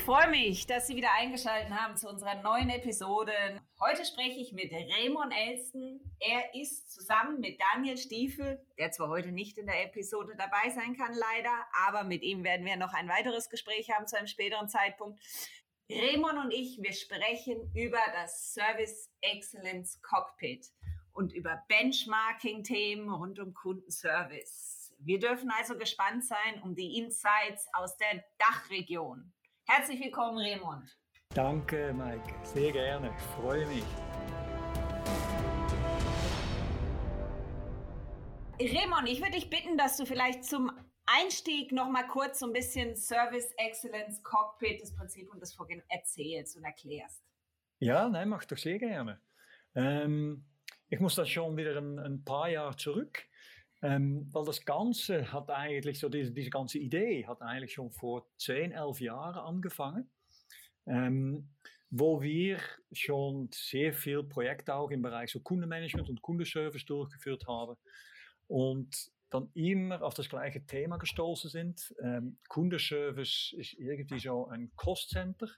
Ich freue mich, dass Sie wieder eingeschaltet haben zu unserer neuen Episode. Heute spreche ich mit Raymond Elsten. Er ist zusammen mit Daniel Stiefel, der zwar heute nicht in der Episode dabei sein kann, leider, aber mit ihm werden wir noch ein weiteres Gespräch haben zu einem späteren Zeitpunkt. Raymond und ich, wir sprechen über das Service Excellence Cockpit und über Benchmarking-Themen rund um Kundenservice. Wir dürfen also gespannt sein um die Insights aus der Dachregion. Herzlich willkommen, Raymond. Danke, Maike. Sehr gerne. Ich freue mich. Raymond, ich würde dich bitten, dass du vielleicht zum Einstieg noch mal kurz so ein bisschen Service Excellence Cockpit, das Prinzip und das Vorgehen erzählst und erklärst. Ja, nein, mach doch sehr gerne. Ähm, ich muss da schon wieder ein, ein paar Jahre zurück. Ähm, weil das Ganze hat eigentlich, so diese, diese ganze Idee hat eigentlich schon vor 10, 11 Jahren angefangen, ähm, wo wir schon sehr viel Projekte auch im Bereich so Kundenmanagement und Kundenservice durchgeführt haben und dann immer auf das gleiche Thema gestoßen sind. Ähm, Kundenservice ist irgendwie so ein Cost-Center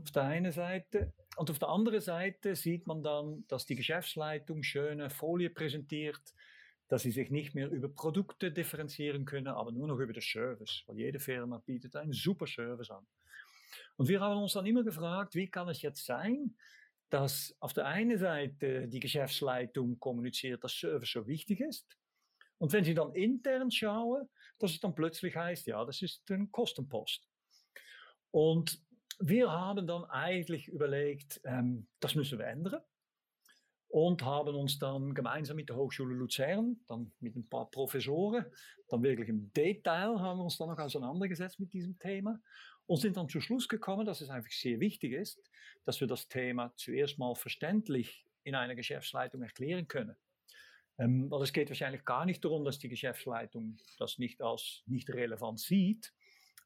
auf der einen Seite. Und auf der anderen Seite sieht man dann, dass die Geschäftsleitung schöne Folie präsentiert, dass sie sich nicht mehr über Produkte differenzieren können, aber nur noch über den Service, weil jede Firma bietet einen super Service an. Und wir haben uns dann immer gefragt, wie kann es jetzt sein, dass auf der einen Seite die Geschäftsleitung kommuniziert, dass Service so wichtig ist. Und wenn sie dann intern schauen, dass es dann plötzlich heißt, ja, das ist ein Kostenpost. Und wir haben dann eigentlich überlegt, ähm, das müssen wir ändern und haben uns dann gemeinsam mit der Hochschule Luzern, dann mit ein paar Professoren, dann wirklich im Detail haben wir uns dann noch auseinandergesetzt mit diesem Thema und sind dann zum Schluss gekommen, dass es einfach sehr wichtig ist, dass wir das Thema zuerst mal verständlich in einer Geschäftsleitung erklären können. Ähm, weil es geht wahrscheinlich gar nicht darum, dass die Geschäftsleitung das nicht als nicht relevant sieht,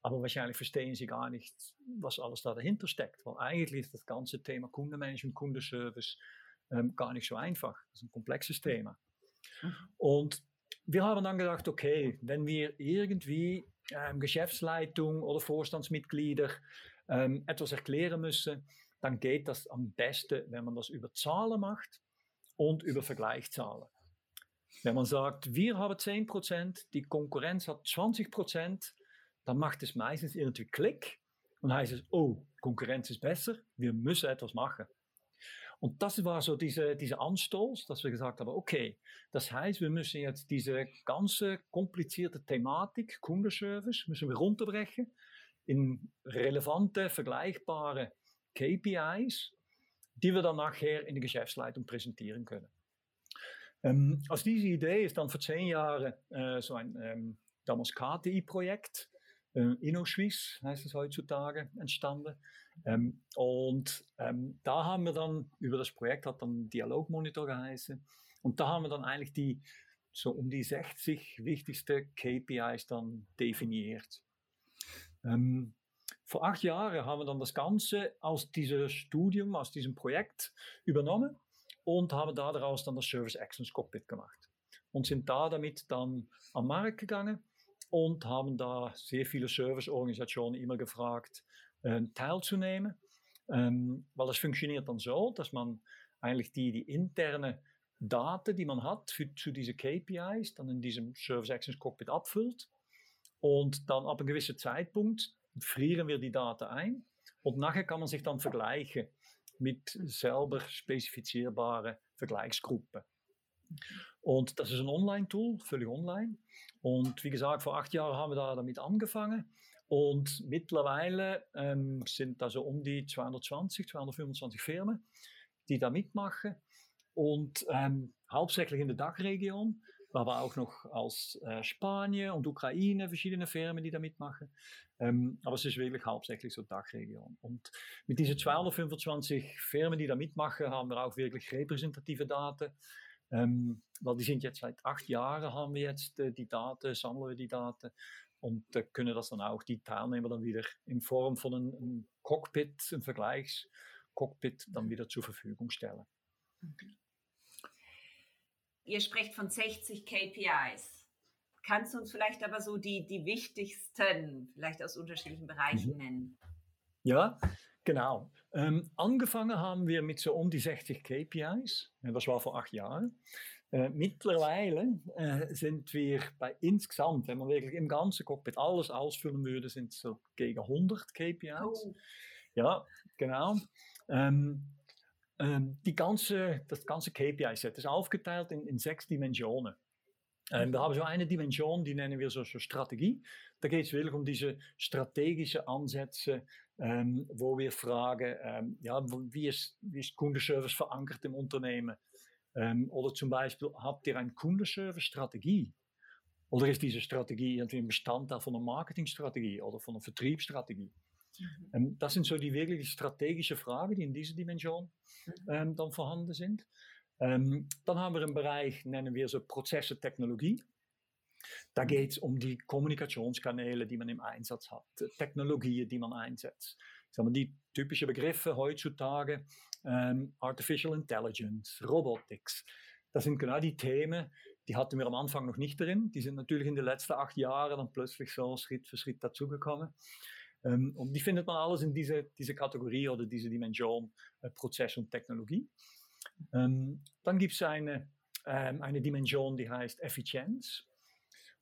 aber wahrscheinlich verstehen sie gar nicht, was alles da dahinter steckt. Weil eigentlich ist das ganze Thema Kundenmanagement, Kundenservice ähm, gar nicht so einfach. Das ist ein komplexes Thema. Und wir haben dann gedacht, okay, wenn wir irgendwie ähm, Geschäftsleitung oder Vorstandsmitglieder ähm, etwas erklären müssen, dann geht das am besten, wenn man das über Zahlen macht und über Vergleichszahlen. Wenn man sagt, wir haben 10%, die Konkurrenz hat 20%, dann macht es meistens irgendwie Klick und heißt es, oh, Konkurrenz ist besser, wir müssen etwas machen. Und das war so diese, diese Anstoß, dass wir gesagt haben, okay, das heißt, wir müssen jetzt diese ganze komplizierte Thematik, Kundenservice, müssen wir runterbrechen in relevante, vergleichbare KPIs, die wir dann nachher in der Geschäftsleitung präsentieren können. Ähm, aus dieser Idee ist dann vor zehn Jahren äh, so ein ähm, damals KTI-Projekt äh, InnoSwiss heißt es heutzutage, entstanden. Ähm, und ähm, da haben wir dann, über das Projekt hat dann Dialogmonitor geheißen, und da haben wir dann eigentlich die so um die 60 wichtigste KPIs dann definiert. Ähm, vor acht Jahren haben wir dann das Ganze aus diesem Studium, aus diesem Projekt übernommen und haben daraus dann das Service Excellence Cockpit gemacht und sind da damit dann am Markt gegangen und haben da sehr viele Serviceorganisationen immer gefragt, äh, teilzunehmen. Ähm, weil das funktioniert dann so, dass man eigentlich die, die interne Daten, die man hat für, zu KPIs, dann in diesem Service Actions Cockpit abfüllt. Und dann ab einem gewissen Zeitpunkt frieren wir die Daten ein. Und nachher kann man sich dann vergleichen mit selber spezifizierbaren Vergleichsgruppen. Und das ist ein Online-Tool, völlig online. Und wie gesagt, vor acht Jahren haben wir da damit angefangen. Und mittlerweile ähm, sind da so um die 220, 225 Firmen, die da mitmachen. Und ähm, hauptsächlich in der Dachregion, aber auch noch aus äh, Spanien und Ukraine verschiedene Firmen, die da mitmachen. Ähm, aber es ist wirklich hauptsächlich so Dachregion. Und mit diesen 225 Firmen, die da mitmachen, haben wir auch wirklich repräsentative Daten. Ähm, weil die sind jetzt seit acht Jahren haben wir jetzt äh, die Daten, sammeln wir die Daten und äh, können das dann auch die Teilnehmer dann wieder in Form von einem, einem Cockpit, einem Vergleichscockpit dann wieder zur Verfügung stellen. Okay. Ihr sprecht von 60 KPIs. Kannst du uns vielleicht aber so die, die wichtigsten, vielleicht aus unterschiedlichen Bereichen mhm. nennen? Ja, genau. Ähm, angefangen haben wir mit so um die 60 KPIs. Das war vor acht Jahren. Äh, mittlerweile äh, sind wir bei insgesamt, wenn man wirklich im ganzen Cockpit alles ausfüllen würde, sind es so gegen 100 KPIs. Oh. Ja, genau. Ähm, ähm, die ganze, das ganze KPI-Set ist aufgeteilt in, in sechs Dimensionen. Ähm, wir haben so eine Dimension, die nennen wir so, so Strategie. Da geht es wirklich um diese strategische Ansätze, ähm, wo wir fragen, ähm, ja, wie ist, wie ist Kundenservice verankert im Unternehmen? Ähm, oder zum Beispiel, habt ihr eine Kundenservice-Strategie? Oder ist diese Strategie irgendwie ein Bestandteil von einer Marketingstrategie oder von einer Vertriebsstrategie? Mhm. Ähm, das sind so die wirklich strategischen Fragen, die in dieser Dimension mhm. ähm, dann vorhanden sind. Ähm, dann haben wir einen Bereich, nennen wir so Prozesse Technologie. Da geht es um die Kommunikationskanäle, die man im Einsatz hat, Technologien, die man einsetzt. Die typischen Begriffe heutzutage, ähm, Artificial Intelligence, Robotics. Das sind genau die Themen, die hatten wir am Anfang noch nicht drin. Die sind natürlich in den letzten acht Jahren dann plötzlich so Schritt für Schritt dazugekommen. Und die findet man alles in diese, diese Kategorie oder diese Dimension äh, Prozess und Technologie. Ähm, dann gibt es eine, ähm, eine Dimension, die heißt Effizienz.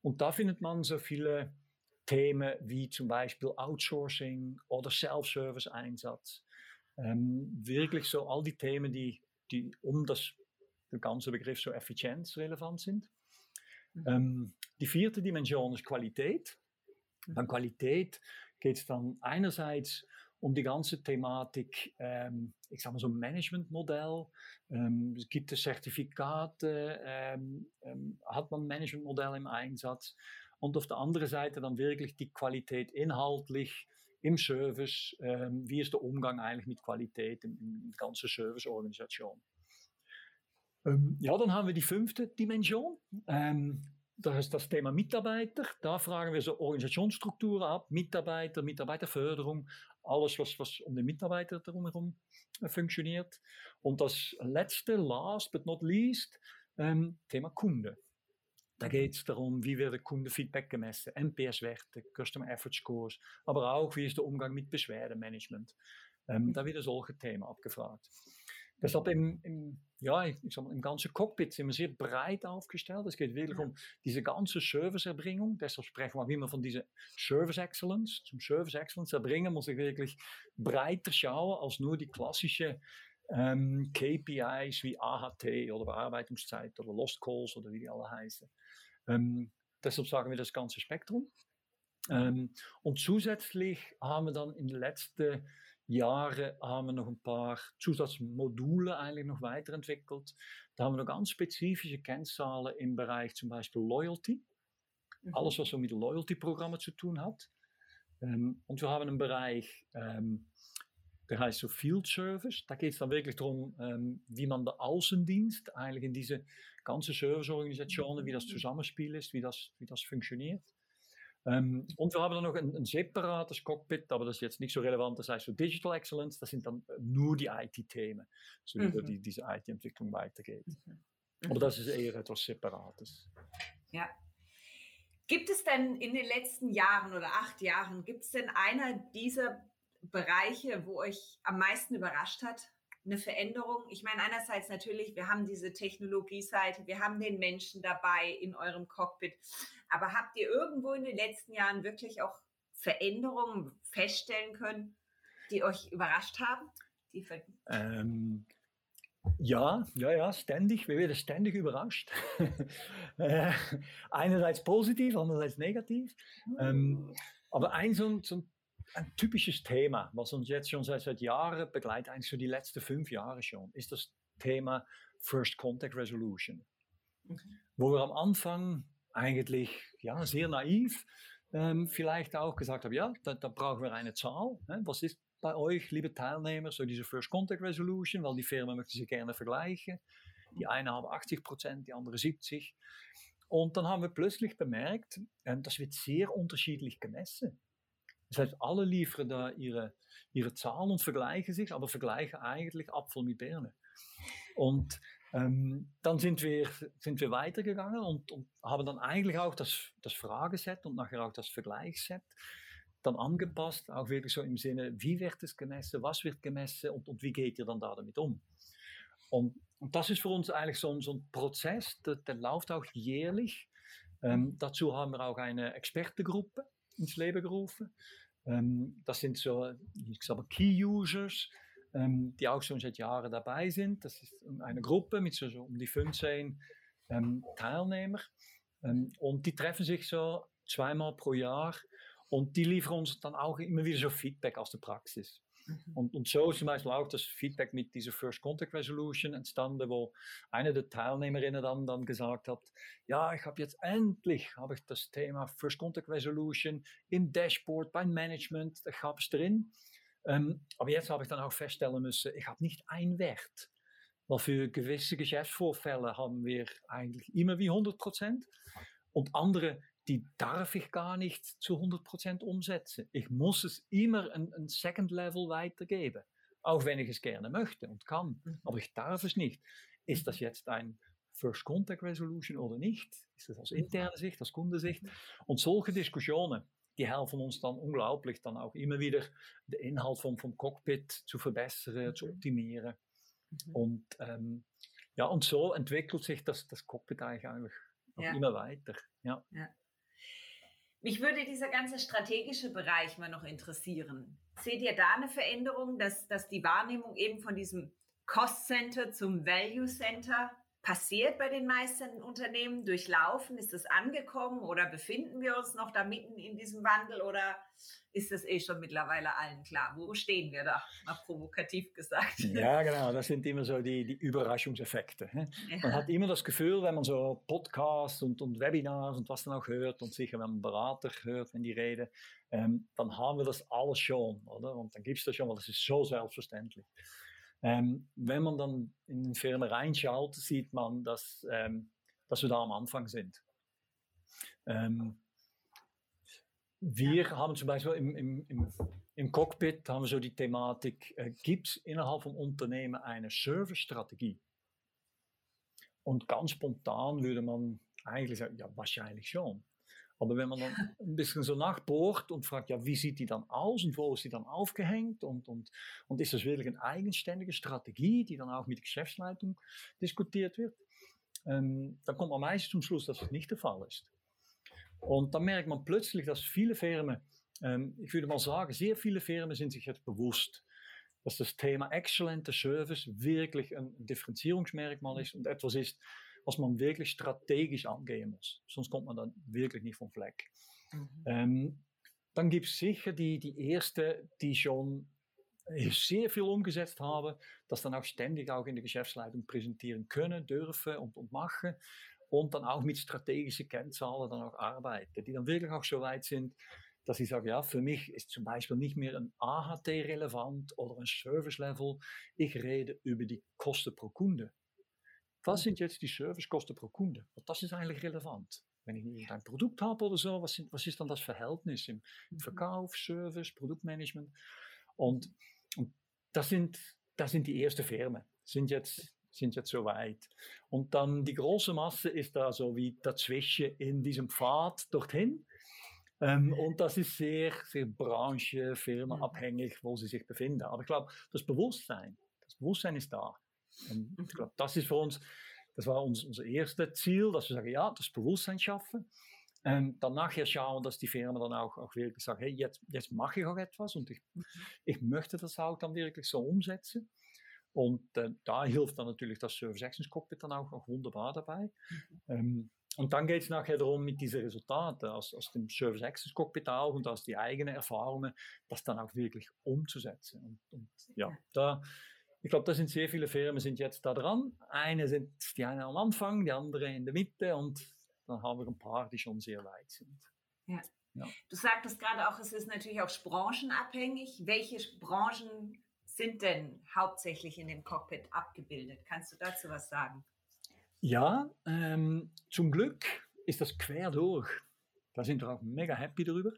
Und da findet man so viele Themen wie zum Beispiel Outsourcing oder Self-Service-Einsatz. Ähm, wirklich so all die Themen, die, die um das der ganze Begriff so Effizienz relevant sind. Mhm. Ähm, die vierte Dimension ist Qualität. Bei mhm. Qualität geht es dann einerseits um die ganze Thematik, ähm, ich sag mal so Managementmodell. Ähm, gibt es Zertifikate? Ähm, ähm, hat man Managementmodell im Einsatz? Und auf der anderen Seite dann wirklich die Qualität inhaltlich im Service. Ähm, wie ist der Umgang eigentlich mit Qualität in, der ganzen Serviceorganisation? Ähm, ja, dann haben wir die fünfte Dimension. Ähm, das ist Thema Mitarbeiter. Da fragen wir so Organisationsstrukturen ab, Mitarbeiter, Mitarbeiterförderung, alles, was, was um den Mitarbeiter drumherum äh, funktioniert. Und das letzte, last but not least, ähm, Thema Kunde. Da geht es darum, wie wird Kundenfeedback gemessen, NPS-Werte, Customer Effort Scores, aber auch, wie ist der Umgang mit Beschwerdemanagement. Ähm, da werden solche Themen abgefragt. Deshalb im, im, ja, ich, sag mal, im ganzen Cockpit sind wir sehr breit aufgestellt. Es geht wirklich um diese ganze Serviceerbringung. Deshalb sprechen wir immer von dieser Service Excellence. Zum Service Excellence erbringen muss ich wirklich breiter schauen als nur die klassische ähm, KPIs wie AHT oder Bearbeitungszeit oder Lost Calls oder wie die alle heißen. Ähm, deshalb sagen wir das ganze Spektrum. Ähm, und zusätzlich haben wir dann in den letzten Jahren haben wir noch ein paar Zusatzmodule eigentlich noch weiterentwickelt. Da haben wir noch ganz spezifische Kennzahlen im Bereich zum Beispiel Loyalty. Mhm. Alles, was so mit Loyalty-Programmen zu tun hat. Ähm, und wir haben einen Bereich, ähm, der heißt so Field Service. Da geht es dann wirklich darum, ähm, wie man der Außendienst eigentlich in diese ganze Serviceorganisationen, wie das Zusammenspiel ist, wie das, wie das funktioniert. Ähm, und wir haben dann noch ein, ein, separates Cockpit, aber das ist jetzt nicht so relevant, das heißt so Digital Excellence, das sind dann nur die IT-Themen, so mhm. die diese IT-Entwicklung weitergeht. Mhm. Aber das ist eher etwas Separates. Ja. Gibt es denn in den letzten Jahren oder acht Jahren, gibt es denn einer dieser Bereiche, wo euch am meisten überrascht hat? Eine Veränderung? Ich meine, einerseits natürlich, wir haben diese Technologie-Seite, wir haben den Menschen dabei in eurem Cockpit. Aber habt ihr irgendwo in den letzten Jahren wirklich auch Veränderungen feststellen können, die euch überrascht haben? Ähm, ja, ja, ja, ständig. Wir werden ständig überrascht. äh, einerseits positiv, andererseits negativ. Ähm, aber ein so, so ein typisches Thema, was uns jetzt schon seit, seit Jahren begleitet, eigentlich so die letzten fünf Jahre schon, ist das Thema First Contact Resolution. Mhm. Wo wir am Anfang eigentlich ja, sehr naiv ähm, vielleicht auch gesagt haben, ja, da, da brauchen wir eine Zahl. Ne? Was ist bei euch, liebe Teilnehmer, so diese First Contact Resolution, weil die Firma möchte sie gerne vergleichen. Die eine haben 80 Prozent, die andere 70. Und dann haben wir plötzlich bemerkt, ähm, das wird sehr unterschiedlich gemessen. Das heißt, alle liefern da ihre, ihre Zahlen und vergleichen sich, aber vergleichen eigentlich Apfel mit Birne. Und ähm, dann sind wir, sind wir weitergegangen und, und, haben dann eigentlich auch das, das Frageset und nachher auch das Vergleichsset dann angepasst, auch wirklich so im Sinne, wie wird es gemessen, was wird gemessen und, und wie geht ihr dann da damit um? Und, und das ist für uns eigentlich so, so ein Prozess, der, der läuft auch jährlich. Ähm, dazu haben wir auch eine Expertengruppe ins Leben gerufen. Ähm, das sind so, ich sage Key Users, ähm, die auch schon seit Jahren dabei sind. Das ist eine Gruppe mit so, um die 15 ähm, Teilnehmern. Ähm, und die treffen sich so zweimal pro Jahr und die liefern uns dann auch immer wieder so Feedback aus der Praxis. Und, und so zum Beispiel auch das Feedback mit dieser First Contact Resolution entstanden, wo eine der Teilnehmerinnen dann, dann gesagt hat, ja, ich habe jetzt endlich habe ich das Thema First Contact Resolution im Dashboard, beim Management, ich habe es drin. Ähm, aber jetzt habe ich dann auch feststellen müssen, ich habe nicht einen Wert. Weil für gewisse Geschäftsvorfälle haben wir eigentlich immer wie 100 Prozent. Und andere, die darf ich gar nicht zu 100 Prozent umsetzen. Ich muss es immer ein, ein Second Level weitergeben. Auch wenn ich es gerne möchte und kann. Mhm. Aber ich darf es nicht. Ist das jetzt ein First Contact Resolution oder nicht? Ist das aus interner Sicht, aus Kundensicht? Und solche Diskussionen, die helfen uns dann unglaublich, dann auch immer wieder den Inhalt vom, vom Cockpit zu verbessern, zu optimieren. Mhm. Und, ähm, ja, und so entwickelt sich das, das Cockpit eigentlich, eigentlich ja. immer weiter. Ja. ja. Mich würde dieser ganze strategische Bereich mal noch interessieren. Seht ihr da eine Veränderung, dass, dass die Wahrnehmung eben von diesem Cost Center zum Value Center passiert bei den meisten Unternehmen? Durchlaufen? Ist es angekommen oder befinden wir uns noch da mitten in diesem Wandel oder ist das eh schon mittlerweile allen klar? Wo stehen wir da? Mal provokativ gesagt. Ja, genau. Das sind immer so die, die Überraschungseffekte. Ja. Man hat immer das Gefühl, wenn man so Podcasts und, und Webinars und was dann auch hört und sicher, wenn man Berater hört, wenn die reden, ähm, dann haben wir das alles schon, oder? Und dann gibt es das schon, weil das ist so selbstverständlich. Ähm, wenn man dann in den Firmen reinschaut, sieht man, dass, ähm, dass wir da am Anfang sind. Ähm, wir haben zum Beispiel im, im, im, im Cockpit haben wir so die Thematik, äh, gibt es innerhalb vom Unternehmen eine Service-Strategie? Und ganz spontan würde man eigentlich sagen, ja, wahrscheinlich schon. Aber wenn man dann ein bisschen so nachbohrt und fragt, ja, wie sieht die dann aus und wo ist sie dann aufgehängt und, und, und ist das wirklich eine eigenständige Strategie, die dann auch mit der Geschäftsleitung diskutiert wird, ähm, dann kommt man meistens zum Schluss, dass das nicht der Fall ist. Und dann merkt man plötzlich, dass viele Firmen, ähm, ich würde mal sagen, sehr viele Firmen sind sich jetzt bewusst, dass das Thema exzellenter Service wirklich ein Differenzierungsmerkmal ist und etwas ist, was man wirklich strategisch angehen muss. Sonst kommt man dann wirklich nicht vom Fleck. Mhm. Ähm, dann gibt es sicher die, die erste, die schon sehr viel umgesetzt haben, das dann auch ständig auch in der Geschäftsleitung präsentieren können, dürfen und, und machen und dann auch mit strategischen Kennzahlen dann auch arbeiten, die dann wirklich auch so weit sind, dass ich sage, ja, für mich ist zum Beispiel nicht mehr ein AHT relevant oder ein Service Level. Ich rede über die Kosten pro Kunde. Was sind jetzt die Servicekosten pro Kunde? Und das ist eigentlich relevant. Wenn ich ein Produkt habe oder so, was, sind, was ist dann das Verhältnis im, im mhm. Verkauf, Service, Produktmanagement? Und, und das, sind, das sind die ersten Firmen, sind jetzt, sind jetzt so weit. Und dann die große Masse ist da so wie dazwischen in diesem Pfad dorthin. Ähm, und das ist sehr, sehr branche, firmenabhängig, wo sie sich befinden. Aber ich glaube, das Bewusstsein, das Bewusstsein ist da. Und ich mhm. das ist für uns, das war uns, unser erstes Ziel, dass wir sagen, ja, das Bewusstsein schaffen. Ähm, dann nachher schauen, dass die Firma dann auch, auch wirklich sagt, hey, jetzt, jetzt mache ich auch etwas und ich, ich möchte das auch dann wirklich so umsetzen. Und äh, da hilft dann natürlich das Service Actions Cockpit dann auch, auch wunderbar dabei. Mhm. Ähm, und dann geht es nachher darum, mit diesen Resultaten aus, aus dem Service Access Cockpit auch und aus die eigenen Erfahrungen, das dann auch wirklich umzusetzen. Und, und ja, da, ich glaube, da sind sehr viele Firmen sind jetzt da dran. Eine sind die eine am Anfang, die andere in der Mitte und dann haben wir ein paar, die schon sehr weit sind. Ja. ja. Du sagtest gerade auch, es ist natürlich auch branchenabhängig. Welche Branchen sind denn hauptsächlich in dem Cockpit abgebildet? Kannst du dazu was sagen? Ja, ähm, zum Glück ist das quer durch. Da sind wir auch mega happy darüber.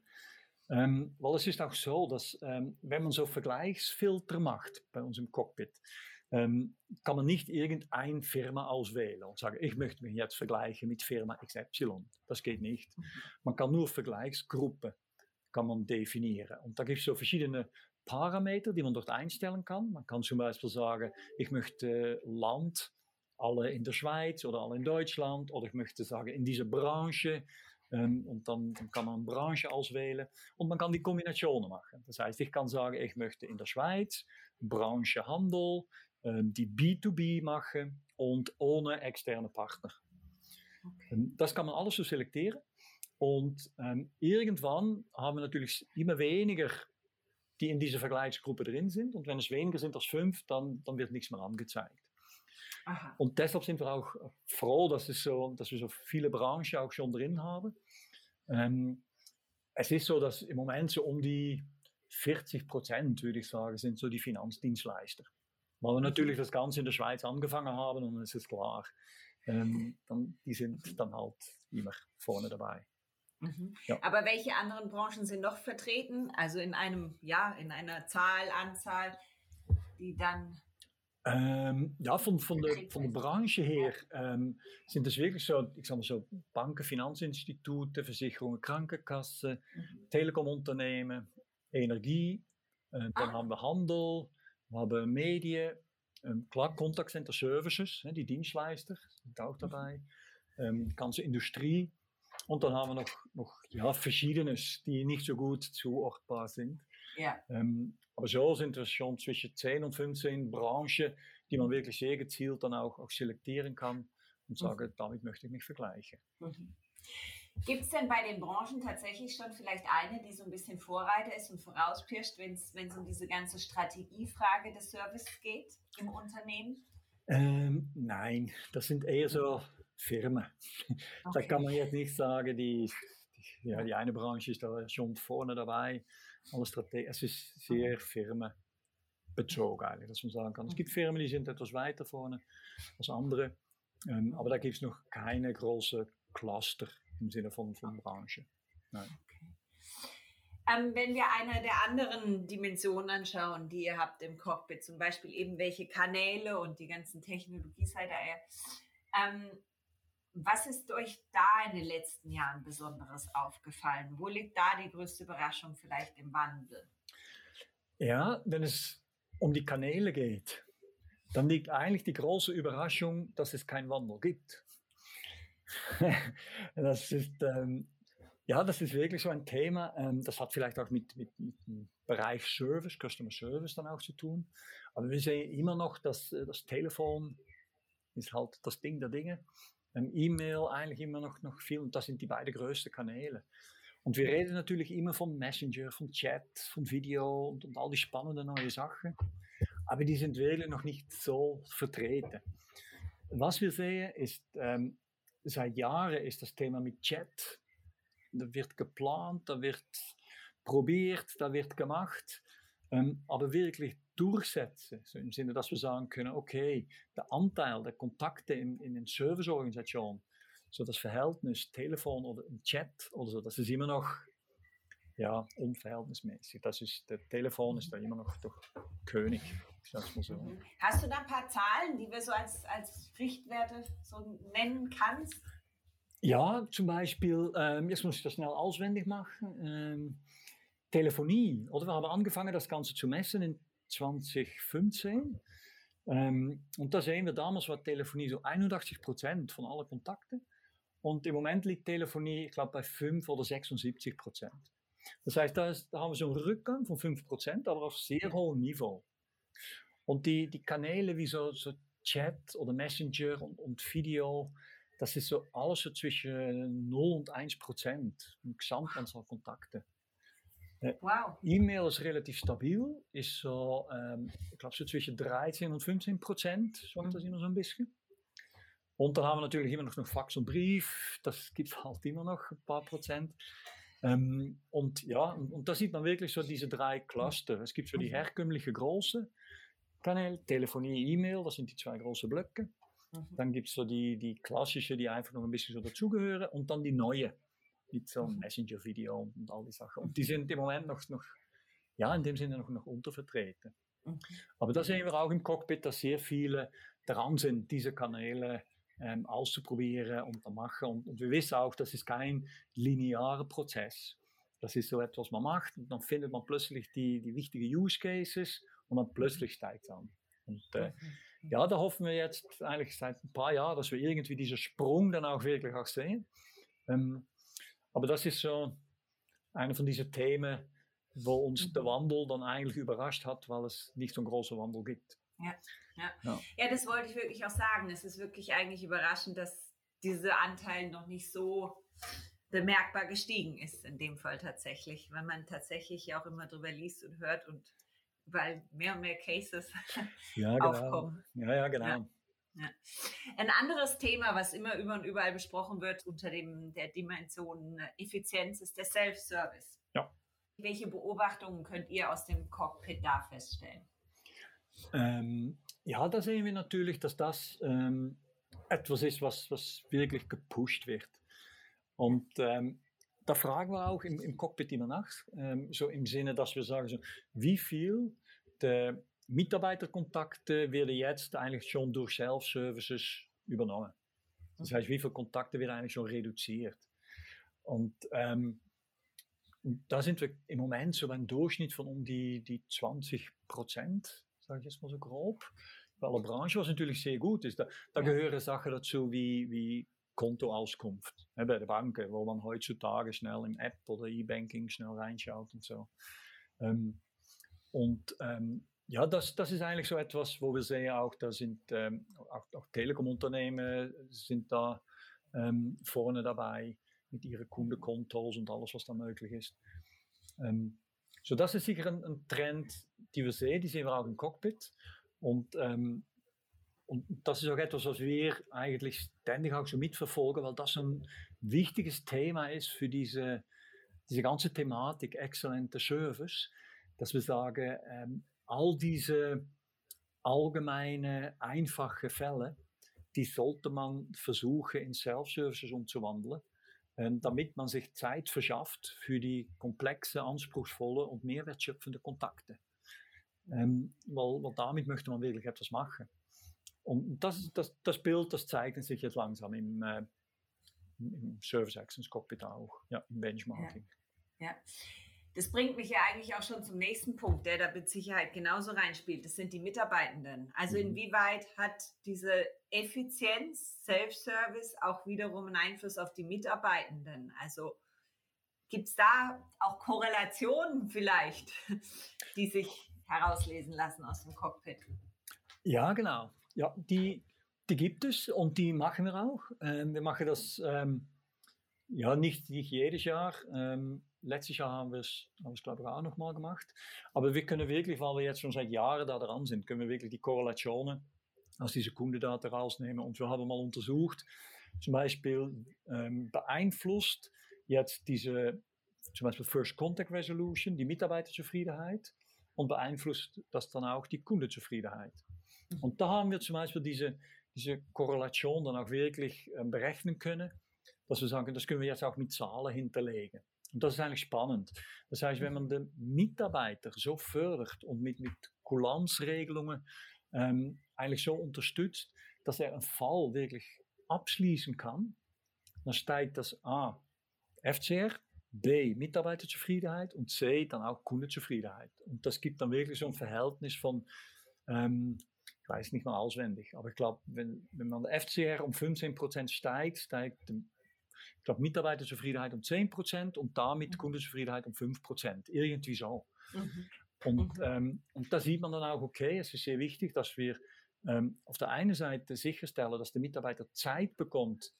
Ähm, weil es ist auch so, dass ähm, wenn man so Vergleichsfilter macht bei uns im Cockpit, ähm, kann man nicht irgendeine Firma auswählen und sagen, ich möchte mich jetzt vergleichen mit Firma XY. Das geht nicht. Mhm. Man kann nur Vergleichsgruppen kann man definieren. Und da gibt es so verschiedene Parameter, die man dort einstellen kann. Man kann zum Beispiel sagen, ich möchte Land, alle in der Schweiz oder alle in Deutschland, oder ich möchte sagen, in dieser Branche. Ähm, und dann, dann, kann man Branche auswählen und man kann die Kombinationen machen. Das heißt, ich kann sagen, ich möchte in der Schweiz Branche Handel, ähm, die B2B machen und ohne externe Partner. Okay. Das kann man alles so selektieren. Und ähm, irgendwann haben wir natürlich immer weniger, die in dieser Vergleichsgruppe drin sind. Und wenn es weniger sind als fünf, dann, dann wird nichts mehr angezeigt. Aha. Und deshalb sind wir auch froh, dass, es so, dass wir so viele Branchen auch schon drin haben. Ähm, es ist so, dass im Moment so um die 40 Prozent, würde ich sagen, sind so die Finanzdienstleister. Weil wir natürlich das Ganze in der Schweiz angefangen haben und es ist klar, ähm, dann, die sind dann halt immer vorne dabei. Mhm. Ja. Aber welche anderen Branchen sind noch vertreten? Also in einem, ja, in einer Zahl, Anzahl, die dann. Ähm, ja, von, von, der, von der Branche her ähm, sind es wirklich so, ich sag mal so, Banken, Finanzinstitute, Versicherungen, Krankenkassen, mhm. Telekomunternehmen, Energie, äh, dann ah. haben wir Handel, wir haben Medien, ähm, klar, Contact Center Services, die Dienstleister sind auch mhm. ähm, ganze Industrie. Und dann haben wir noch, noch ja, Verschiedenes, die nicht so gut zuordnbar sind. Ja. Ähm, aber so sind es schon zwischen 10 und 15 Branchen, die man wirklich sehr gezielt dann auch, auch selektieren kann und mhm. sagen, mhm. damit möchte ich mich vergleichen. Mhm. Gibt es denn bei den Branchen tatsächlich schon vielleicht eine, die so ein bisschen Vorreiter ist und vorauspirscht, wenn es um diese ganze Strategiefrage des Services geht im Unternehmen? Ähm, nein, das sind eher so Firmen. Okay. Da kann man jetzt nicht sagen, die, die, ja, die eine Branche ist da schon vorne dabei. Alles es ist sehr firmenbezogen eigentlich, dass man sagen kann. Es gibt Firmen, die sind etwas weiter vorne als andere. Ähm, aber da gibt es noch keine große Cluster im Sinne von, von Branche. Nein. Okay. Ähm, wenn wir eine der anderen Dimensionen anschauen, die ihr habt im Cockpit, zum Beispiel eben welche Kanäle und die ganzen Technologieseite, ähm, was ist euch da in den letzten Jahren Besonderes aufgefallen? Wo liegt da die größte Überraschung vielleicht im Wandel? Ja, wenn es um die Kanäle geht, dann liegt eigentlich die große Überraschung, dass es keinen Wandel gibt. das ist, ähm, ja, das ist wirklich so ein Thema. Ähm, das hat vielleicht auch mit, mit, mit, dem Bereich Service, Customer Service dann auch zu tun. Aber wir sehen immer noch, dass äh, das Telefon ist halt das Ding der Dinge. Ähm, E-Mail eigentlich immer noch viel und das sind die beiden größten Kanäle. Und wir reden natürlich immer von Messenger, von Chat, von Video und all die spannenden neuen Sachen. Aber die sind wirklich noch nicht so vertreten. Wir sehen ist, ähm, seit Jahren ist das Thema mit Chat. Da wird geplant, da wird probiert, da wird gemacht. Aber wirklich durchsetzen, so im Sinne, dass wir sagen können, okay, der Anteil der Kontakte in, in den Serviceorganisation, so das Verhältnis Telefon oder Chat oder so, das ist immer noch ja, unverhältnismäßig. Das ist, der Telefon ist da immer noch der König. So. Mhm. Hast du da ein paar Zahlen, die wir so als, als Richtwerte so nennen kannst? Ja, zum Beispiel, ähm, jetzt muss ich das schnell auswendig machen. Ähm, Telefonie, oder? Wir haben angefangen, das Ganze zu messen in 2015. Ähm, und da sehen wir, damals war Telefonie so 81 Prozent von allen Kontakten. Und im Moment liegt Telefonie, ich glaube, bei 5 oder 76 Prozent. Das heißt, da, ist, da haben wir so einen Rückgang von 5 Prozent, aber auf sehr hohem Niveau. Und die, die Kanäle wie so, so Chat oder Messenger und, und Video, das ist so alles so zwischen 0 und 1 Prozent im Gesamtanzahl Kontakte. Wow. E-Mail ist relativ stabil, ist so, ähm, ich glaube so zwischen 13 und 15 Prozent, schwankt das immer so ein bisschen. Und dann haben wir natürlich immer noch, noch Fax und Brief, das gibt halt immer noch ein paar Prozent. Ähm, und ja, und, und, da sieht man wirklich so diese drei Cluster. Es gibt so die herkömmliche große Kanäle, Telefonie, E-Mail, das sind die zwei großen Blöcke. Mhm. Dann gibt es so die, die klassische, die einfach noch ein bisschen so dazugehören und dann die neue mit so einem mhm. Messenger-Video und all die Sachen. Und die sind im Moment noch, noch ja, in dem Sinne noch, noch untervertreten. Mhm. Aber da sehen wir auch im Cockpit, dass sehr viele dran sind, diese Kanäle ähm, auszuprobieren und zu machen. Und, und, wir wissen auch, das ist kein linearer Prozess. das ist so etwas, was man macht. Und dann findet man plötzlich die, die wichtigen Use Cases und dann plötzlich steigt es an. Und äh, mhm. ja, da hoffen wir jetzt eigentlich seit ein paar Jahren, dass wir irgendwie diesen Sprung dann auch wirklich auch sehen. Ähm, aber das ist so einer von diesen Themen, wo uns der mhm. Wandel dann eigentlich überrascht hat, weil es nicht so einen großen Wandel gibt. Ja, ja. ja. ja das wollte ich wirklich auch sagen. Es ist wirklich eigentlich überraschend, dass dieser Anteil noch nicht so bemerkbar gestiegen ist, in dem Fall tatsächlich, weil man tatsächlich auch immer drüber liest und hört und weil mehr und mehr Cases ja, genau. aufkommen. Ja, ja, genau. Ja. Ja. Ein anderes Thema, was immer über und überall besprochen wird unter dem, der Dimension Effizienz, ist der Self-Service. Ja. Welche Beobachtungen könnt ihr aus dem Cockpit da feststellen? Ähm, ja, da sehen wir natürlich, dass das ähm, etwas ist, was, was wirklich gepusht wird. Und ähm, da fragen wir auch im, im Cockpit immer nach, ähm, so im Sinne, dass wir sagen, so, wie viel der Mitarbeiterkontakte werden jetzt eigentlich schon durch Self-Services übernommen. Das heißt, wie viele Kontakte werden eigentlich schon reduziert. Und, ähm, und da sind wir im Moment so beim Durchschnitt von um die, die 20 Prozent, sage ich jetzt mal so grob. Bei aller Branche, was natürlich sehr gut ist. Da, da gehören Sachen dazu wie, wie Kontoauskunft bei der Banken, wo man heutzutage schnell im App oder E-Banking schnell reinschaut und so. Ähm, und ähm, ja, das, das ist eigentlich so etwas, wo wir sehen auch, da sind ähm, auch, auch Telekom-Unternehmen sind da ähm, vorne dabei mit ihren Kundenkontos und alles, was da möglich ist. Ähm, so, das ist sicher ein, ein, Trend, die wir sehen, die sehen wir auch im Cockpit. Und ähm, und das ist auch etwas, was wir eigentlich ständig auch so mitverfolgen, weil das ein wichtiges Thema ist für diese, diese ganze Thematik exzellenter Service, dass wir sagen, ähm, all diese allgemeine, einfache Fälle, die sollte man versuchen in Self-Services umzuwandeln, ähm, damit man sich Zeit verschafft für die komplexe, anspruchsvolle und mehrwertschöpfende Kontakte. Ähm, weil, weil damit möchte man wirklich etwas machen. Und das, das, das Bild, das zeigt sich jetzt langsam im, äh, im Service Actions Cockpit auch, ja, im Benchmarking. Ja. Das bringt mich ja eigentlich auch schon zum nächsten Punkt, der da mit Sicherheit genauso reinspielt. Das sind die Mitarbeitenden. Also mhm. inwieweit hat diese Effizienz, Self-Service auch wiederum einen Einfluss auf die Mitarbeitenden? Also gibt es da auch Korrelationen vielleicht, die sich herauslesen lassen aus dem Cockpit? Ja, genau. Ja, die, die gibt es und die machen wir auch. Ähm, wir machen das ähm, ja nicht, nicht jedes Jahr. Ähm, letztes Jahr haben wir es, haben glaube ich, auch noch mal gemacht. Aber wir können wirklich, weil wir jetzt schon seit Jahren da dran sind, können wir wirklich die Korrelationen aus dieser Kundendaten rausnehmen. Und wir haben mal untersucht, zum Beispiel ähm, beeinflusst jetzt diese, zum Beispiel First Contact Resolution, die Mitarbeiterzufriedenheit und beeinflusst das dann auch die Kundenzufriedenheit. Und da haben wir zum Beispiel diese, diese Korrelation dann auch wirklich äh, berechnen können, dass wir sagen, das können wir jetzt auch mit Zahlen hinterlegen. Und das ist eigentlich spannend. Das heißt, wenn man den Mitarbeiter so fördert und mit, mit Kulanzregelungen ähm, eigentlich so unterstützt, dass er einen Fall wirklich abschließen kann, dann steigt das A, FCR, B, Mitarbeiterzufriedenheit und C, dann auch Kundenzufriedenheit. Und das gibt dann wirklich so ein Verhältnis von ähm, ich weiß nicht mal auswendig, aber ich glaube, wenn, wenn man der FCR um 15% steigt, steigt ich glaube, Mitarbeiterzufriedenheit um 10% und damit mhm. Kundenzufriedenheit um 5%. Irgendwie so. Mhm. Und, ähm, und da sieht man dann auch, okay, es ist sehr wichtig, dass wir ähm, auf der einen Seite sicherstellen, dass der Mitarbeiter Zeit bekommt,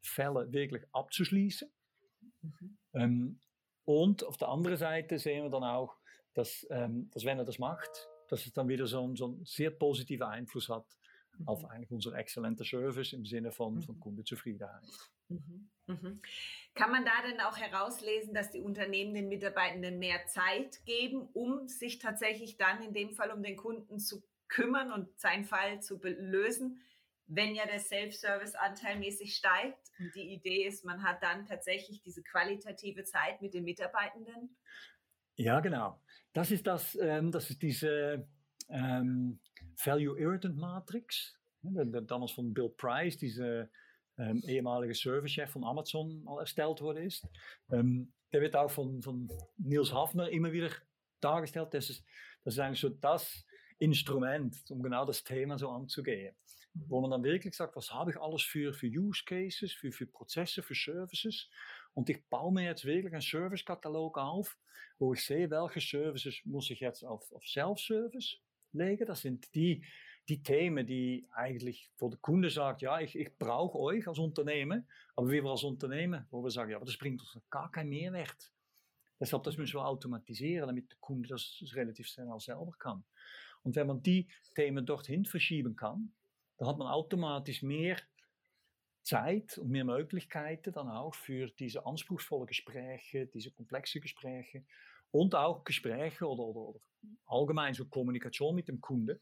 Fälle wirklich abzuschließen. Mhm. Ähm, und auf der anderen Seite sehen wir dann auch, dass, ähm, dass wenn er das macht, dass es dann wieder so, einen, so einen sehr positiven Einfluss hat mhm. auf eigentlich unser exzellenter Service im Sinne von, mhm. von Kundenzufriedenheit. Mhm. Mhm. Kann man da denn auch herauslesen, dass die Unternehmen den Mitarbeitenden mehr Zeit geben, um sich tatsächlich dann in dem Fall um den Kunden zu kümmern und seinen Fall zu lösen, wenn ja der Self-Service anteilmäßig steigt? Und die Idee ist, man hat dann tatsächlich diese qualitative Zeit mit den Mitarbeitenden? Ja, genau. Das ist das, ähm, das ist diese ähm, Value Irritant Matrix. Damals von Bill Price, diese ähm, ehemalige Servicechef von Amazon mal erstellt worden. Ähm, der wird auch von, von Niels Hafner immer wieder dargestellt. Ist eigentlich so das Instrument, um genau das Thema so anzugehen. Wo man dann wirklich sagt, was habe ich alles für, für Use Cases, für, für Prozesse, für Services. Und ich baue mir jetzt wirklich einen Servicekatalog auf, wo ich sehe, welche Services muss ich jetzt auf Self-Service legen. Das sind die, die Themen, die eigentlich, wo der Kunde sagt, ja, ich, ich brauche euch als Unternehmen, aber wir als Unternehmen, wo wir sagen, ja, aber das bringt uns gar keinen Mehrwert. Deshalb, das müssen wir automatisieren, damit der Kunde das relativ schnell selber kann. Und wenn man die Themen dorthin verschieben kann, dann hat man automatisch mehr Zeit und mehr Möglichkeiten dann auch für diese anspruchsvollen Gespräche, diese komplexen Gespräche und auch Gespräche oder, oder, oder allgemein so Kommunikation mit dem Kunde,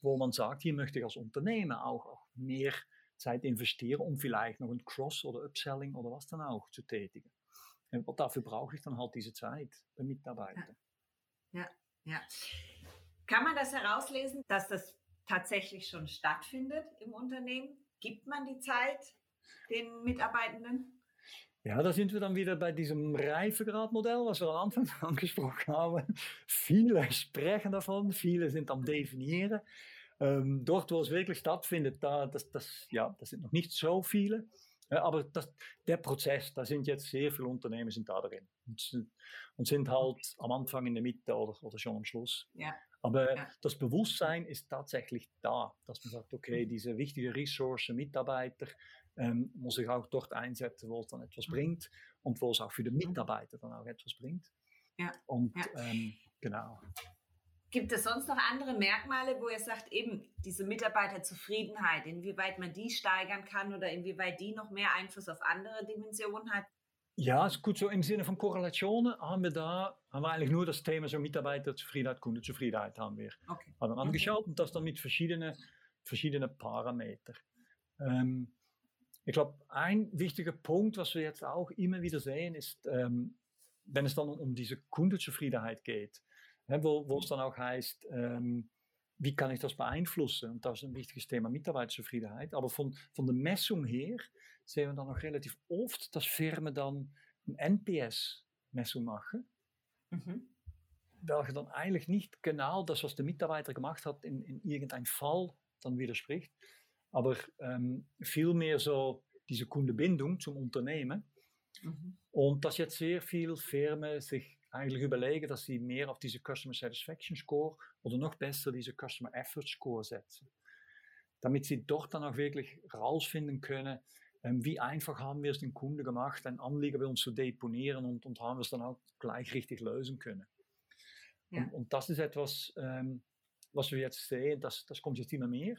wo man sagt, hier möchte ich als Unternehmer auch, auch mehr Zeit investieren, um vielleicht noch ein Cross- oder Upselling oder was dann auch zu tätigen. Und dafür brauche ich dann halt diese Zeit bei Mitarbeitern. Ja, ja. ja. Kann man das herauslesen, dass das tatsächlich schon stattfindet im Unternehmen? Gibt man die Zeit den Mitarbeitenden? Ja, da sind wir dann wieder bei diesem Reifegradmodell, was wir am Anfang angesprochen haben. Viele sprechen davon, viele sind am Definieren. Ähm, dort, wo es wirklich stattfindet, da, das, das, ja, das sind noch nicht so viele. Ja, aber das, der Prozess, da sind jetzt sehr viele Unternehmen sind da drin und, und sind halt am Anfang, in der Mitte oder, oder schon am Schluss. Ja. Aber ja. das Bewusstsein ist tatsächlich da, dass man sagt, okay, diese wichtige Ressource, Mitarbeiter, ähm, muss ich auch dort einsetzen, wo es dann etwas mhm. bringt und wo es auch für den Mitarbeiter dann auch etwas bringt. Ja. Und ja. Ähm, genau. Gibt es sonst noch andere Merkmale, wo ihr sagt, eben diese Mitarbeiterzufriedenheit, inwieweit man die steigern kann oder inwieweit die noch mehr Einfluss auf andere Dimensionen hat? Ja, ist gut. So im Sinne von Korrelationen haben wir da, haben wir eigentlich nur das Thema so Mitarbeiterzufriedenheit, Kundenzufriedenheit haben wir okay. haben angeschaut okay. und das dann mit verschiedenen, verschiedenen Parametern. Ähm, ich glaube, ein wichtiger Punkt, was wir jetzt auch immer wieder sehen, ist, ähm, wenn es dann um diese Kundenzufriedenheit geht, hè, wo, wo es dann auch heißt, ähm, wie kann ich das beeinflussen? Und das ist ein wichtiges Thema, Mitarbeiterzufriedenheit. Aber von, von der Messung her sehen wir dann auch relativ oft, dass Firmen dann een NPS-Messung machen. Mhm. Welche dann eigentlich nicht genau das, was der Mitarbeiter gemacht hat, in, in irgendein Fall dann widerspricht. Aber ähm, viel mehr so diese Kundebindung zum Unternehmen. Mhm. Und dass jetzt sehr viele Firmen sich eigentlich überlegen, dass sie mehr auf diese Customer Satisfaction Score oder noch besser diese Customer Effort Score setzen. Damit sie dort dann auch wirklich rausfinden können, ähm, wie einfach haben wir es den Kunden gemacht, ein Anliegen bei uns zu deponieren und, und haben wir es dann auch gleich richtig lösen können. Ja. Und, und, das ist etwas, ähm, was wir jetzt sehen, das, das kommt jetzt immer mehr.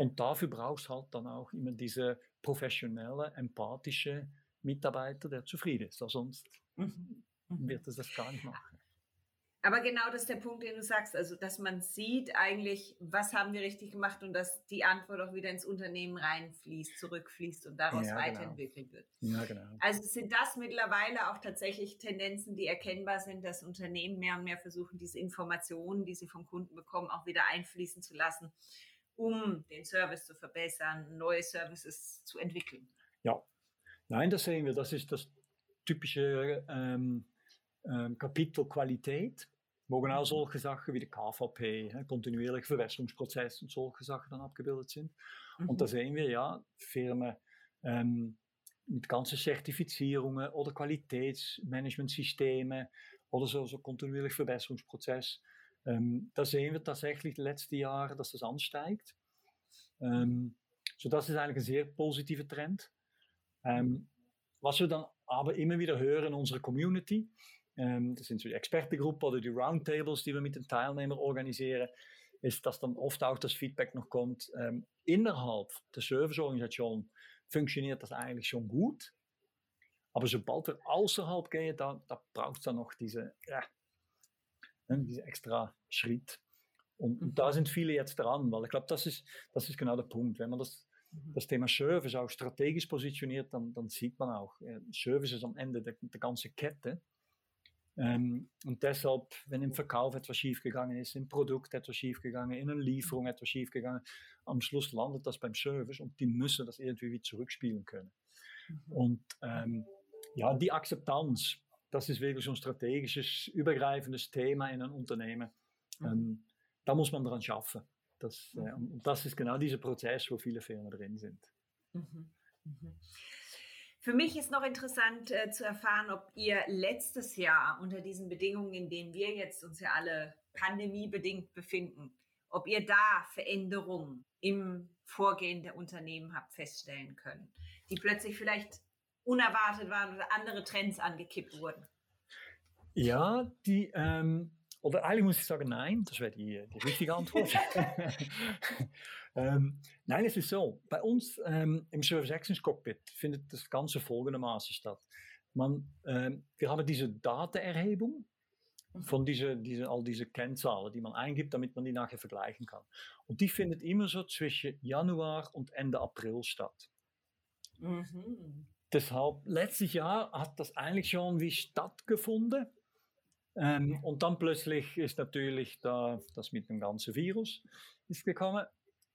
Und dafür brauchst halt dann auch immer diese professionelle, empathische Mitarbeiter, der zufrieden ist. Sonst mhm. mhm. wird es das gar nicht machen. Aber genau das ist der Punkt, den du sagst, also dass man sieht eigentlich, was haben wir richtig gemacht und dass die Antwort auch wieder ins Unternehmen reinfließt, zurückfließt und daraus ja, genau. weiterentwickelt genau. wird. Ja, genau. Also sind das mittlerweile auch tatsächlich Tendenzen, die erkennbar sind, dass Unternehmen mehr und mehr versuchen, diese Informationen, die sie vom Kunden bekommen, auch wieder einfließen zu lassen um den Service zu verbessern, neue Services zu entwickeln. Ja, nein, das sehen wir. Das ist das typische ähm, ähm, Kapitel Qualität, wo genau mhm. solche Sachen wie der KVP, hè, kontinuierlicher Verbesserungsprozess und solche Sachen dann abgebildet sind. Mhm. Und da sehen wir ja Firmen ähm, mit ganzen Zertifizierungen oder Qualitätsmanagementsystemen oder so, so kontinuierlich Verbesserungsprozess. Ähm, da sehen wir tatsächlich die letzten Jahre, dass das ansteigt. Ähm, so das ist eigentlich ein sehr positiver Trend. Ähm, was wir dann aber immer wieder hören in unserer Community, das sind so die Expertengruppen oder die Roundtables, die wir mit den Teilnehmern organisieren, ist, dass dann oft auch das Feedback noch kommt, innerhalb der Serviceorganisation funktioniert das eigentlich schon gut. Aber sobald wir außerhalb gehen, da, da braucht es dann noch ne, dieser extra Schritt. Und, und, da sind viele jetzt dran, weil ich glaube, das ist, das ist genau der Punkt. Wenn man das, mhm. das Thema Service auch strategisch positioniert, dann, dann sieht man auch, äh, Service ist am Ende der, der ganzen Kette. Ähm, und deshalb, wenn im Verkauf etwas schiefgegangen ist, im Produkt etwas schiefgegangen, in einer Lieferung etwas schiefgegangen, am Schluss landet das beim Service und die müssen das irgendwie wieder zurückspielen können. Mhm. Und ähm, ja, die Akzeptanz, das ist wirklich so ein strategisches, übergreifendes Thema in einem Unternehmen. Mhm. Ähm, da muss man dran schaffen. Das, äh, und das ist genau dieser Prozess, wo viele Firmen drin sind. Mhm. Mhm. Für mich ist noch interessant äh, zu erfahren, ob ihr letztes Jahr unter diesen Bedingungen, in denen wir jetzt uns ja alle pandemiebedingt befinden, ob ihr da Veränderungen im Vorgehen der Unternehmen habt feststellen können, die plötzlich vielleicht unerwartet waren oder andere Trends angekippt wurden. Ja, die, ähm, oder eigentlich muss ich sagen, nein, das wäre die, die richtige Antwort. ähm, nein, es ist so, bei uns ähm, im Service Excellence Cockpit findet das Ganze folgendermaßen statt. Man, ähm, wir haben diese Datenerhebung von diese, diese, all diese Kennzahlen, die man eingibt, damit man die nachher vergleichen kann. Und die findet immer so zwischen Januar und Ende April statt. Mhm. Deshalb, letztes Jahr hat das eigentlich schon wie stattgefunden. Ähm, und dann plötzlich ist natürlich da, das mit dem ganzen Virus ist gekommen.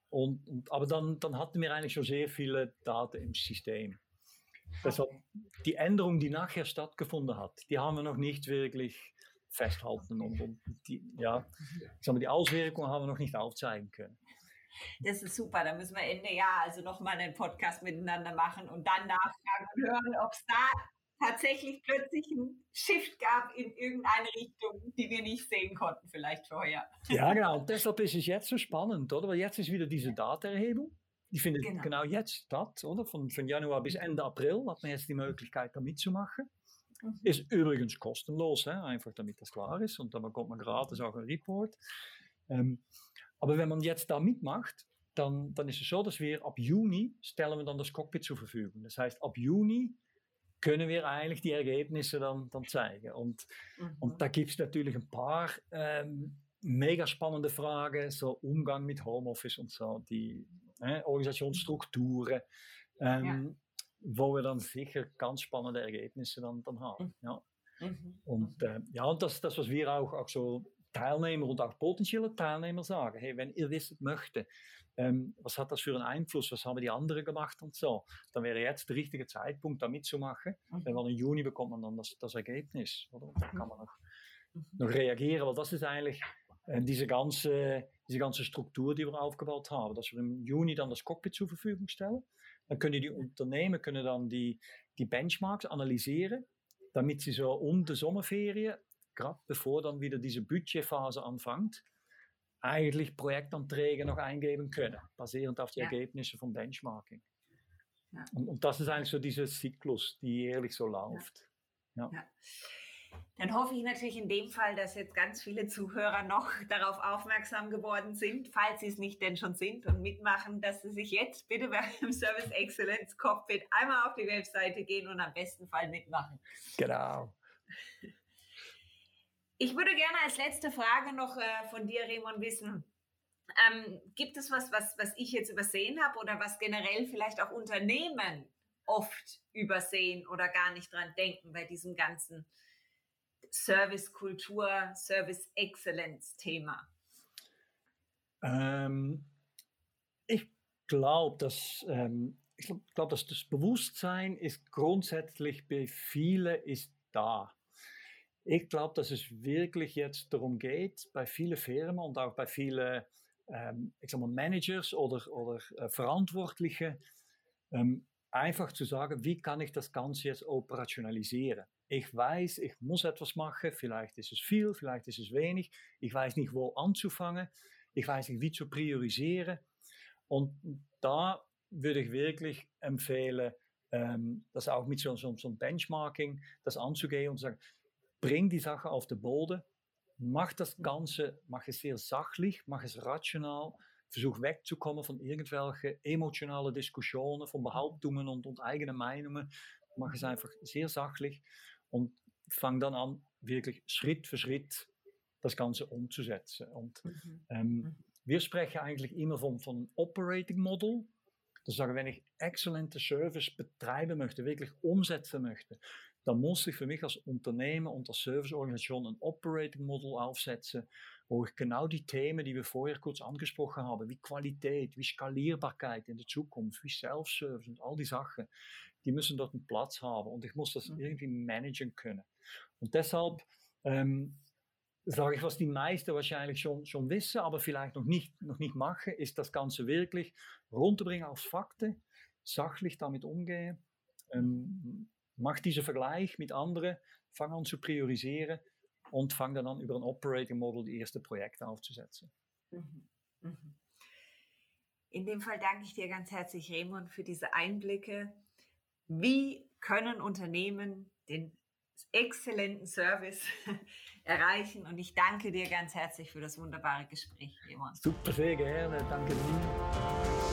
Und, und, aber dann, dann hatten wir eigentlich schon sehr viele Daten im System. Deshalb die Änderung, die nachher stattgefunden hat, die haben wir noch nicht wirklich festhalten und, und die, ja, sagen wir, die Auswirkungen haben wir noch nicht aufzeigen können. Das ist super. Da müssen wir Ende Jahr also nochmal einen Podcast miteinander machen und dann nachfragen und hören, ob es da tatsächlich plötzlich einen Shift gab in irgendeine Richtung, die wir nicht sehen konnten, vielleicht vorher. Ja, genau. Und deshalb ist es jetzt so spannend, oder? Weil jetzt ist wieder diese Datenerhebung. Die findet genau, genau jetzt statt, oder? Von, von Januar bis Ende April hat man jetzt die Möglichkeit, da mitzumachen. Mhm. Ist übrigens kostenlos, hè? einfach damit das klar ist. Und dann bekommt man gratis auch einen Report. Ähm, aber wenn man jetzt da mitmacht, dann, dann ist es so, dass wir ab Juni stellen wir dann das Cockpit zur Verfügung. Das heißt, ab Juni können wir eigentlich die Ergebnisse dann, dann zeigen. Und, mhm. und da gibt es natürlich ein paar ähm, mega spannende Fragen, so Umgang mit Homeoffice und so, die äh, Organisationsstrukturen, ähm, ja. wo wir dann sicher ganz spannende Ergebnisse dann, dann haben. Mhm. Ja. Mhm. Und äh, ja, und das, das, was wir auch, auch so Teilnehmer und auch potenzielle Teilnehmer sagen, hey, wenn ihr wissen möchte, ähm, was hat das für einen Einfluss, was haben die anderen gemacht und so, dann wäre jetzt der richtige Zeitpunkt, da mitzumachen. Mhm. Weil im Juni bekommt man dann das, das Ergebnis. Oder? Da kann man noch, mhm. noch reagieren, weil das ist eigentlich äh, diese, ganze, diese ganze Struktur, die wir aufgebaut haben, dass wir im Juni dann das Cockpit zur Verfügung stellen. Dann können die Unternehmen können dann die, die Benchmarks analysieren, damit sie so um die Sommerferien gerade bevor dann wieder diese Budgetphase anfängt, eigentlich Projektanträge noch eingeben können, basierend auf die ja. Ergebnisse vom Benchmarking. Ja. Und, und, das ist eigentlich so dieser Zyklus, die jährlich so läuft. Ja. Dann hoffe ich natürlich in dem Fall, dass jetzt ganz viele Zuhörer noch darauf aufmerksam geworden sind, falls sie es nicht denn schon sind und mitmachen, dass sie sich jetzt bitte beim Service Excellence Cockpit einmal auf die Webseite gehen und am besten Fall mitmachen. Genau. Ich würde gerne als letzte Frage noch äh, von dir, Raymond, wissen. Ähm, gibt es was, was, was ich jetzt übersehen habe oder was generell vielleicht auch Unternehmen oft übersehen oder gar nicht dran denken bei diesem ganzen Service-Kultur, Service-Excellence-Thema? Ähm, ich glaube, dass, ähm, glaub, dass das Bewusstsein ist grundsätzlich bei vielen ist da. Ich glaube, dass es wirklich jetzt darum geht, bei vielen Firmen und auch bei vielen ähm, ich sag mal Managers oder, oder äh, Verantwortlichen, ähm, einfach zu sagen, wie kann ich das Ganze jetzt operationalisieren? Ich weiß, ich muss etwas machen, vielleicht ist es viel, vielleicht ist es wenig, ich weiß nicht, wo anzufangen, ich weiß nicht, wie zu priorisieren. Und da würde ich wirklich empfehlen, ähm, das auch mit so, so, so Benchmarking, das anzugehen und zu sagen, bring die Sache auf den Boden, mach das Ganze, mach es sehr sachlich, mach es rational, versuch wegzukommen von irgendwelchen emotionalen Diskussionen, von Behauptungen und, und eigenen Meinungen, mach es einfach sehr sachlich und fang dann an, wirklich Schritt für Schritt das Ganze umzusetzen. Und mhm. ähm, mhm. wir sprechen eigentlich immer von, von Operating Model. Das sagen, wenn ich exzellente Service betreiben möchte, wirklich umsetzen möchte, dann muss ich für mich als Unternehmen und als Serviceorganisation ein Operating Model aufsetzen, wo ich genau die Themen, die wir vorher kurz angesprochen haben, wie Qualität, wie Skalierbarkeit in der Zukunft, wie Self-Service und all die Sachen, die müssen dort einen Platz haben und ich muss das mhm. irgendwie managen können. Und deshalb ähm, sage ich, was die meisten wahrscheinlich schon, schon wissen, aber vielleicht noch nicht, noch nicht machen, ist das Ganze wirklich runterbringen auf Fakten, sachlich damit umgehen, ähm, mach diesen Vergleich mit anderen, fang an zu priorisieren und fang dann an, über ein Operating Model die ersten Projekte aufzusetzen. Mhm. Mhm. In dem Fall danke ich dir ganz herzlich, Raymond, für diese Einblicke. Wie können Unternehmen den exzellenten Service erreichen? Und ich danke dir ganz herzlich für das wunderbare Gespräch, Raymond. Super, sehr gerne. Danke dir.